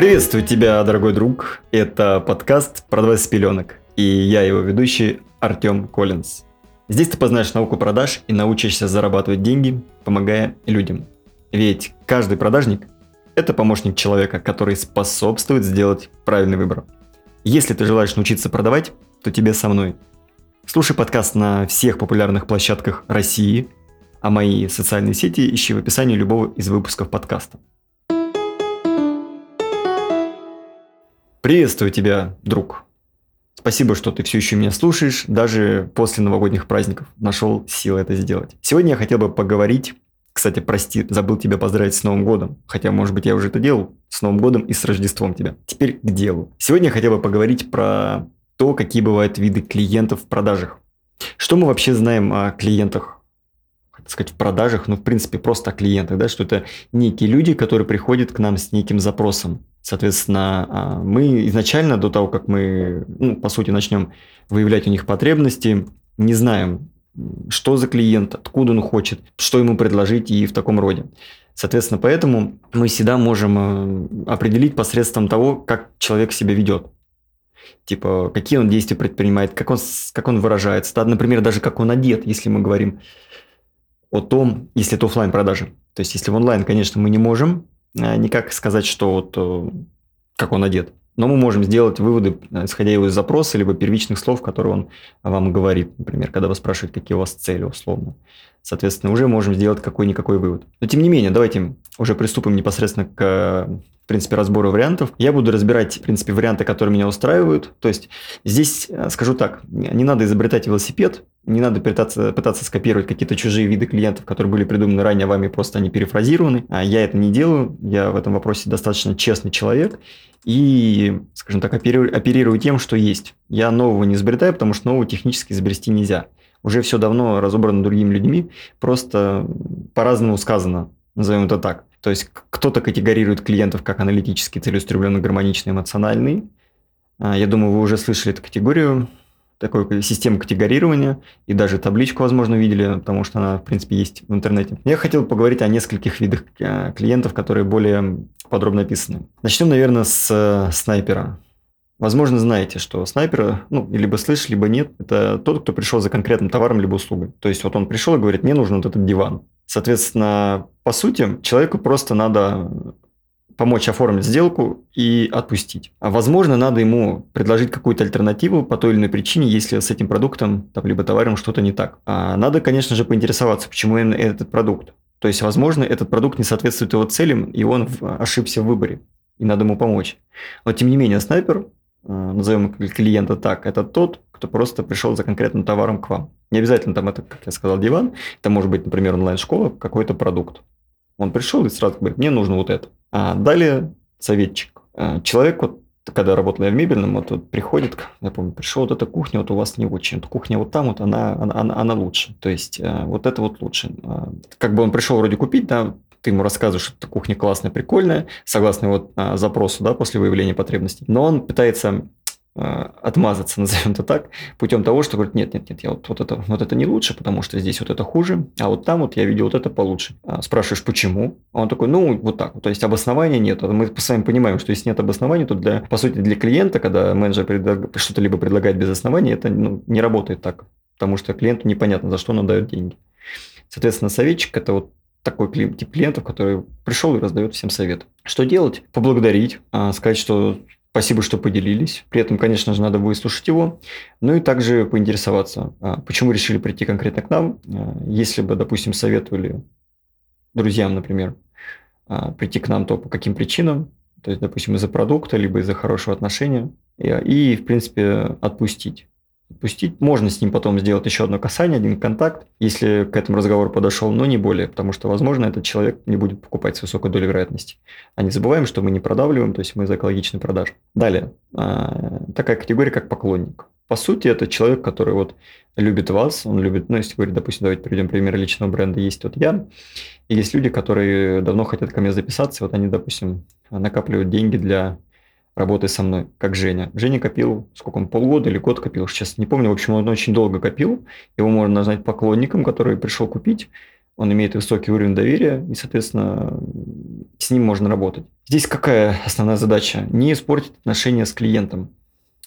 Приветствую тебя, дорогой друг. Это подкаст «Продавай с пеленок». И я его ведущий Артем Коллинз. Здесь ты познаешь науку продаж и научишься зарабатывать деньги, помогая людям. Ведь каждый продажник – это помощник человека, который способствует сделать правильный выбор. Если ты желаешь научиться продавать, то тебе со мной. Слушай подкаст на всех популярных площадках России, а мои социальные сети ищи в описании любого из выпусков подкаста. Приветствую тебя, друг. Спасибо, что ты все еще меня слушаешь, даже после новогодних праздников нашел силы это сделать. Сегодня я хотел бы поговорить, кстати, прости, забыл тебя поздравить с Новым годом, хотя, может быть, я уже это делал, с Новым годом и с Рождеством тебя. Теперь к делу. Сегодня я хотел бы поговорить про то, какие бывают виды клиентов в продажах. Что мы вообще знаем о клиентах сказать, в продажах, ну, в принципе, просто о клиентах, да, что это некие люди, которые приходят к нам с неким запросом. Соответственно, а, мы изначально, до того, как мы, ну, по сути, начнем выявлять у них потребности, не знаем, что за клиент, откуда он хочет, что ему предложить и в таком роде. Соответственно, поэтому мы всегда можем э, определить посредством того, как человек себя ведет. Типа, какие он действия предпринимает, как он, как он выражается. Да, например, даже как он одет, если мы говорим о том, если это офлайн продажи. То есть, если в онлайн, конечно, мы не можем э, никак сказать, что вот э, как он одет. Но мы можем сделать выводы, э, исходя из запроса, либо первичных слов, которые он вам говорит. Например, когда вы спрашиваете, какие у вас цели условно. Соответственно, уже можем сделать какой-никакой вывод. Но тем не менее, давайте уже приступим непосредственно к принципе, разбору вариантов. Я буду разбирать, в принципе, варианты, которые меня устраивают. То есть здесь, скажу так, не надо изобретать велосипед, не надо пытаться, пытаться скопировать какие-то чужие виды клиентов, которые были придуманы ранее вами, просто они перефразированы. А я это не делаю, я в этом вопросе достаточно честный человек и, скажем так, оперирую, оперирую тем, что есть. Я нового не изобретаю, потому что нового технически изобрести нельзя. Уже все давно разобрано другими людьми, просто по-разному сказано, назовем это так. То есть кто-то категорирует клиентов как аналитически целеустремленный, гармоничный, эмоциональный. А, я думаю, вы уже слышали эту категорию такой систему категорирования, и даже табличку, возможно, видели, потому что она, в принципе, есть в интернете. Я хотел поговорить о нескольких видах э, клиентов, которые более подробно описаны. Начнем, наверное, с э, снайпера. Возможно, знаете, что снайпер, ну, либо слышишь, либо нет, это тот, кто пришел за конкретным товаром либо услугой. То есть вот он пришел и говорит, мне нужен вот этот диван. Соответственно, по сути, человеку просто надо помочь оформить сделку и отпустить. А возможно, надо ему предложить какую-то альтернативу по той или иной причине, если с этим продуктом, там, либо товаром что-то не так. А надо, конечно же, поинтересоваться, почему именно этот продукт. То есть, возможно, этот продукт не соответствует его целям, и он ошибся в выборе, и надо ему помочь. Но, тем не менее, снайпер, назовем клиента так, это тот, кто просто пришел за конкретным товаром к вам. Не обязательно там это, как я сказал, диван, это может быть, например, онлайн-школа, какой-то продукт. Он пришел и сразу говорит, мне нужно вот это. А далее советчик. А, человек, вот, когда работал я в мебельном, вот, вот приходит, я помню, пришел, вот эта кухня вот у вас не очень, вот кухня вот там вот, она, она, она, она лучше. То есть, а, вот это вот лучше. Как бы он пришел вроде купить, да, ты ему рассказываешь, что кухня классная, прикольная, согласно его запросу, да, после выявления потребностей. Но он пытается Э, отмазаться, назовем это так, путем того, что говорит, нет, нет, нет, я вот, вот, это, вот это не лучше, потому что здесь вот это хуже, а вот там вот я видел вот это получше. А спрашиваешь, почему? А он такой, ну, вот так. То есть обоснования нет. Мы с вами понимаем, что если нет обоснований, то для, по сути, для клиента, когда менеджер предлаг... что-то либо предлагает без оснований, это ну, не работает так, потому что клиенту непонятно, за что он дает деньги. Соответственно, советчик – это вот такой тип клиентов, который пришел и раздает всем совет. Что делать? Поблагодарить, а, сказать, что Спасибо, что поделились. При этом, конечно же, надо выслушать его. Ну и также поинтересоваться, а, почему решили прийти конкретно к нам. А, если бы, допустим, советовали друзьям, например, прийти к нам, то по каким причинам. То есть, допустим, из-за продукта, либо из-за хорошего отношения. И, в принципе, отпустить отпустить. Можно с ним потом сделать еще одно касание, один контакт, если к этому разговору подошел, но не более, потому что, возможно, этот человек не будет покупать с высокой долей вероятности. А не забываем, что мы не продавливаем, то есть мы за экологичный продаж. Далее, а, такая категория, как поклонник. По сути, это человек, который вот любит вас, он любит, ну, если говорить, допустим, давайте приведем пример личного бренда, есть вот я, и есть люди, которые давно хотят ко мне записаться, вот они, допустим, накапливают деньги для работы со мной, как Женя. Женя копил, сколько он, полгода или год копил, сейчас не помню, в общем, он очень долго копил, его можно назвать поклонником, который пришел купить, он имеет высокий уровень доверия, и, соответственно, с ним можно работать. Здесь какая основная задача? Не испортить отношения с клиентом.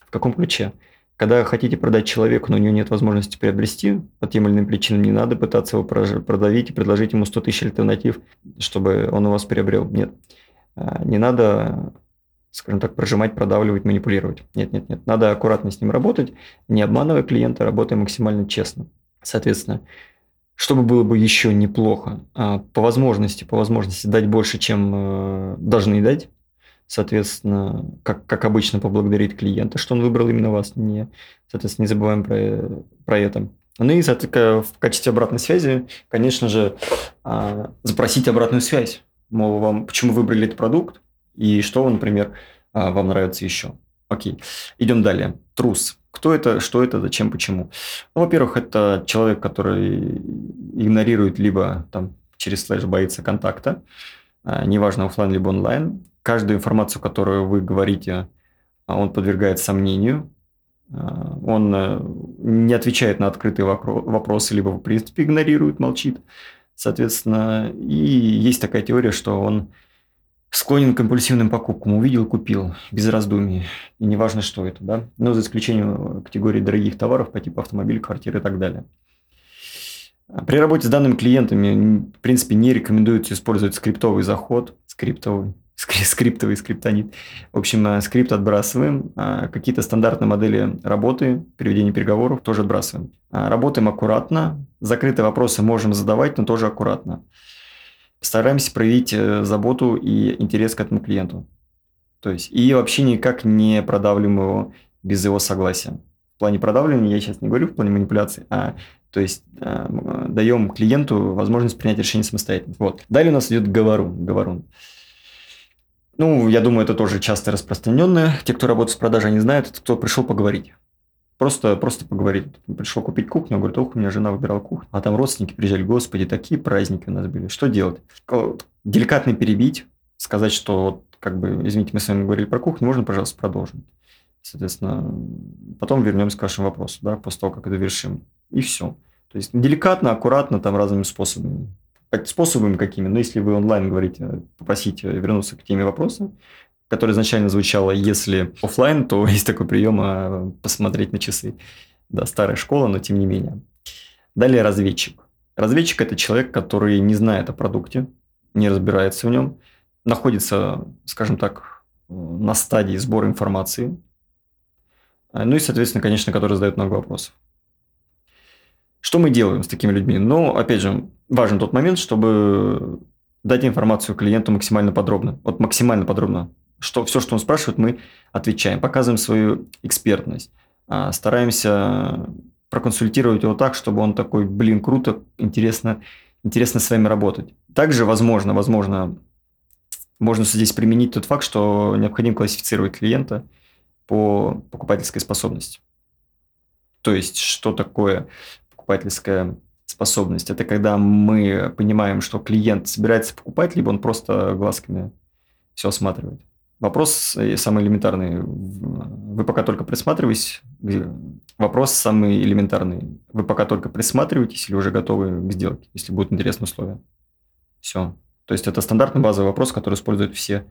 В каком ключе? Когда хотите продать человеку, но у него нет возможности приобрести, по тем или иным причинам не надо пытаться его продавить и предложить ему 100 тысяч альтернатив, чтобы он у вас приобрел. Нет. А, не надо, скажем так, прожимать, продавливать, манипулировать. Нет, нет, нет. Надо аккуратно с ним работать, не обманывая клиента, работая максимально честно. Соответственно, чтобы было бы еще неплохо, а, по возможности, по возможности дать больше, чем э, должны дать, соответственно, как, как обычно, поблагодарить клиента, что он выбрал именно вас, не, соответственно, не забываем про, про это. Ну и, соответственно, в качестве обратной связи, конечно же, а, запросить обратную связь. Мол, вам, почему выбрали этот продукт и что, например, а, вам нравится еще. Окей, идем далее. Трус. Кто это, что это, зачем, почему? Ну, во-первых, это человек, который игнорирует либо там через слэш боится контакта, а, неважно офлайн либо онлайн, каждую информацию, которую вы говорите, а, он подвергает сомнению, он э, не отвечает на открытые вопросы, либо в принципе игнорирует, молчит. Соответственно, и есть такая теория, что он склонен к компульсивным покупкам. Увидел, купил, без раздумий. И неважно, что это, да. Но за исключением категории дорогих товаров по типу автомобиль, квартиры и так далее. При работе с данными клиентами, в принципе, не рекомендуется использовать скриптовый заход, скриптовый, скриптовый скриптонит. В общем, э, скрипт отбрасываем. А какие-то стандартные модели работы, переведения переговоров тоже отбрасываем. А работаем аккуратно. Закрытые вопросы можем задавать, но тоже аккуратно. Стараемся проявить э, заботу и интерес к этому клиенту. То есть, и вообще никак не продавливаем его без его согласия. В плане продавливания я сейчас не говорю в плане манипуляции, а то есть э, даем клиенту возможность принять решение самостоятельно. Вот. Далее у нас идет говорун. говорун. Ну, я думаю, это тоже часто распространенное. Те, кто работает с продажей, они знают, это кто пришел поговорить. Просто, просто поговорить. Пришел купить кухню, говорит, ох, у меня жена выбирала кухню. А там родственники приезжали, господи, такие праздники у нас были. Что делать? Деликатно перебить, сказать, что вот, как бы, извините, мы с вами говорили про кухню, можно, пожалуйста, продолжим. Соответственно, потом вернемся к вашему вопросу, да, после того, как это завершим. И все. То есть деликатно, аккуратно, там разными способами способами какими, но если вы онлайн говорите, попросите вернуться к теме вопроса, которая изначально звучала, если офлайн, то есть такой прием а, посмотреть на часы. Да, старая школа, но тем не менее. Далее разведчик. Разведчик – это человек, который не знает о продукте, не разбирается в нем, находится, скажем так, на стадии сбора информации, ну и, соответственно, конечно, который задает много вопросов. Что мы делаем с такими людьми? Ну, опять же, важен тот момент, чтобы дать информацию клиенту максимально подробно. Вот максимально подробно. Что, все, что он спрашивает, мы отвечаем, показываем свою экспертность. А, стараемся проконсультировать его так, чтобы он такой, блин, круто, интересно, интересно с вами работать. Также, возможно, возможно, можно здесь применить тот факт, что необходимо классифицировать клиента по покупательской способности. То есть, что такое покупательская способность. Это когда мы понимаем, что клиент собирается покупать, либо он просто глазками все осматривает. Вопрос э, самый элементарный. Вы пока только присматриваетесь. Вопрос самый элементарный. Вы пока только присматриваетесь или уже готовы к сделке, если будут интересные условия. Все. То есть это стандартный базовый вопрос, который используют все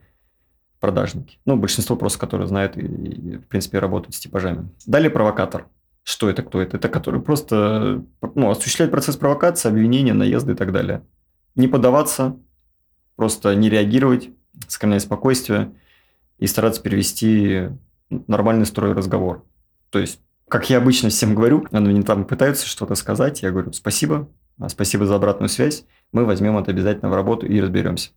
продажники. Ну, большинство просто, которые знают и, и, в принципе, работают с типажами. Далее провокатор. Что это, кто это? Это который просто ну, осуществляет процесс провокации, обвинения, наезда и так далее. Не поддаваться, просто не реагировать, сохранять спокойствие и стараться перевести нормальный строй разговор. То есть, как я обычно всем говорю, они там пытаются что-то сказать, я говорю спасибо, а, спасибо за обратную связь, мы возьмем это обязательно в работу и разберемся.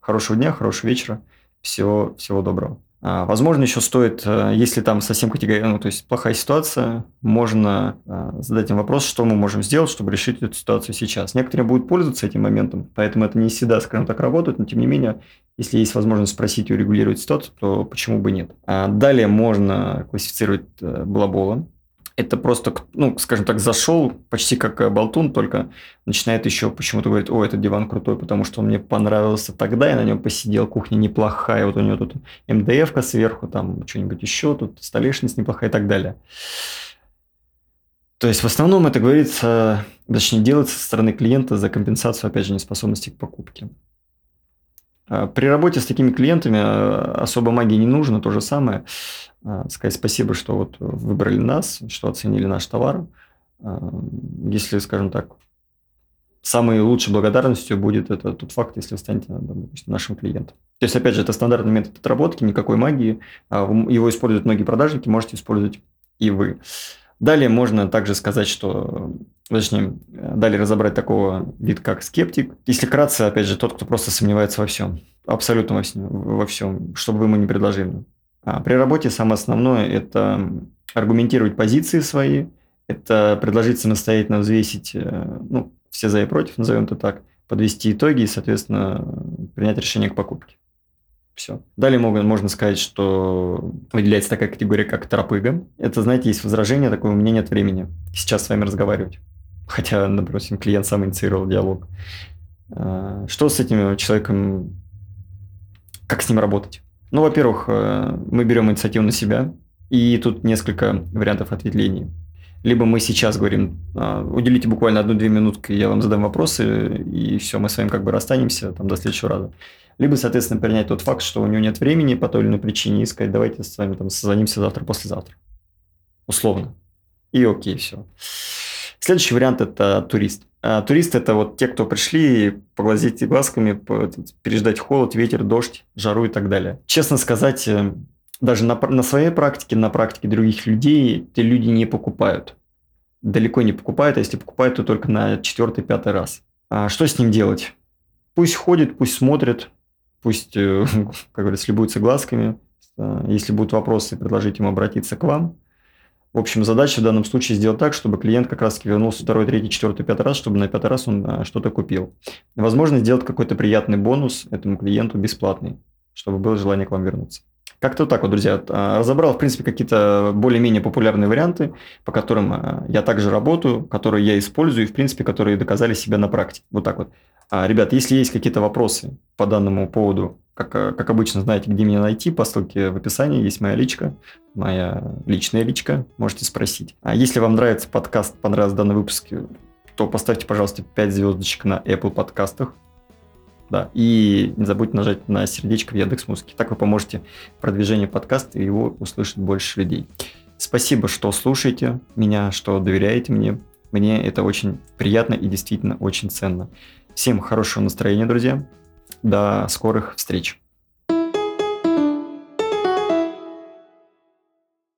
Хорошего дня, хорошего вечера, всего, всего доброго. А, возможно, еще стоит, э, если там совсем категория, ну, то есть плохая ситуация, можно а, задать им вопрос, что мы можем сделать, чтобы решить эту ситуацию сейчас. Некоторые будут пользоваться этим моментом, поэтому это не всегда, скажем так, работает, но тем не менее, если есть возможность спросить и урегулировать ситуацию, то почему бы нет. А далее можно классифицировать э, балабола это просто, ну, скажем так, зашел почти как э, болтун, только начинает еще почему-то говорить, о, этот диван крутой, потому что он мне понравился тогда, я на нем посидел, кухня неплохая, вот у него тут МДФ-ка сверху, там что-нибудь еще, тут столешница неплохая и так далее. То есть в основном это говорится, точнее делается со стороны клиента за компенсацию, опять же, неспособности к покупке. А, при работе с такими клиентами особо магии не нужно, то же самое. Сказать спасибо, что вот выбрали нас, что оценили наш товар. Если, скажем так, самой лучшей благодарностью будет это тот факт, если вы станете допустим, нашим клиентом. То есть, опять же, это стандартный метод отработки, никакой магии. Его используют многие продажники, можете использовать и вы. Далее можно также сказать, что, точнее, далее разобрать такого вид, как скептик. Если кратко, опять же, тот, кто просто сомневается во всем. Абсолютно во всем, во всем что бы вы ему не предложили. А при работе самое основное – это аргументировать позиции свои, это предложить самостоятельно взвесить э, ну, все за и против, назовем это так, подвести итоги и, соответственно, принять решение к покупке. Все. Далее можно, можно сказать, что выделяется такая категория, как тропыга. Это, знаете, есть возражение такое, у меня нет времени сейчас с вами разговаривать. Хотя, допустим, клиент сам инициировал диалог. А, что с этим человеком, как с ним работать? Ну, во-первых, э, мы берем инициативу на себя, и тут несколько вариантов ответвлений. Либо мы сейчас говорим, «А, уделите буквально одну-две минутки, я вам задам вопросы, и все, мы с вами как бы расстанемся там, до следующего раза либо, соответственно, принять тот факт, что у него нет времени по той или иной причине, и сказать, давайте с вами там созвонимся завтра, послезавтра. Условно. И окей, все. Следующий вариант – это турист. А турист – это вот те, кто пришли поглазеть глазками, переждать холод, ветер, дождь, жару и так далее. Честно сказать, э, даже на, на своей практике, на практике других людей, те люди не покупают. Далеко не покупают, а если покупают, то только на четвертый, пятый раз. А что с ним делать? Пусть ходит, пусть смотрит, Пусть, э, как говорится, любуются глазками. Если будут вопросы, предложить ему обратиться к вам. В общем, задача в данном случае сделать так, чтобы клиент как раз вернулся второй, третий, четвертый, пятый раз, чтобы на пятый раз он а, что-то купил. Возможно, сделать какой-то приятный бонус этому клиенту бесплатный, чтобы было желание к вам вернуться. Как-то вот так вот, друзья. А, разобрал, в принципе, какие-то более-менее популярные варианты, по которым а, я также работаю, которые я использую и, в принципе, которые доказали себя на практике. Вот так вот. А, ребят, если есть какие-то вопросы по данному поводу, как, э, как обычно, знаете, где меня найти, по ссылке в описании есть моя личка, моя личная личка, можете спросить. А если вам нравится подкаст, понравился данный выпуск, то поставьте, пожалуйста, 5 звездочек на Apple подкастах. Да, и не забудьте нажать на сердечко в Яндекс Музыке. Так вы поможете продвижению подкаста, и его услышит больше людей. Спасибо, что слушаете меня, что доверяете мне. Мне это очень приятно и действительно очень ценно. Всем хорошего настроения, друзья. До скорых встреч.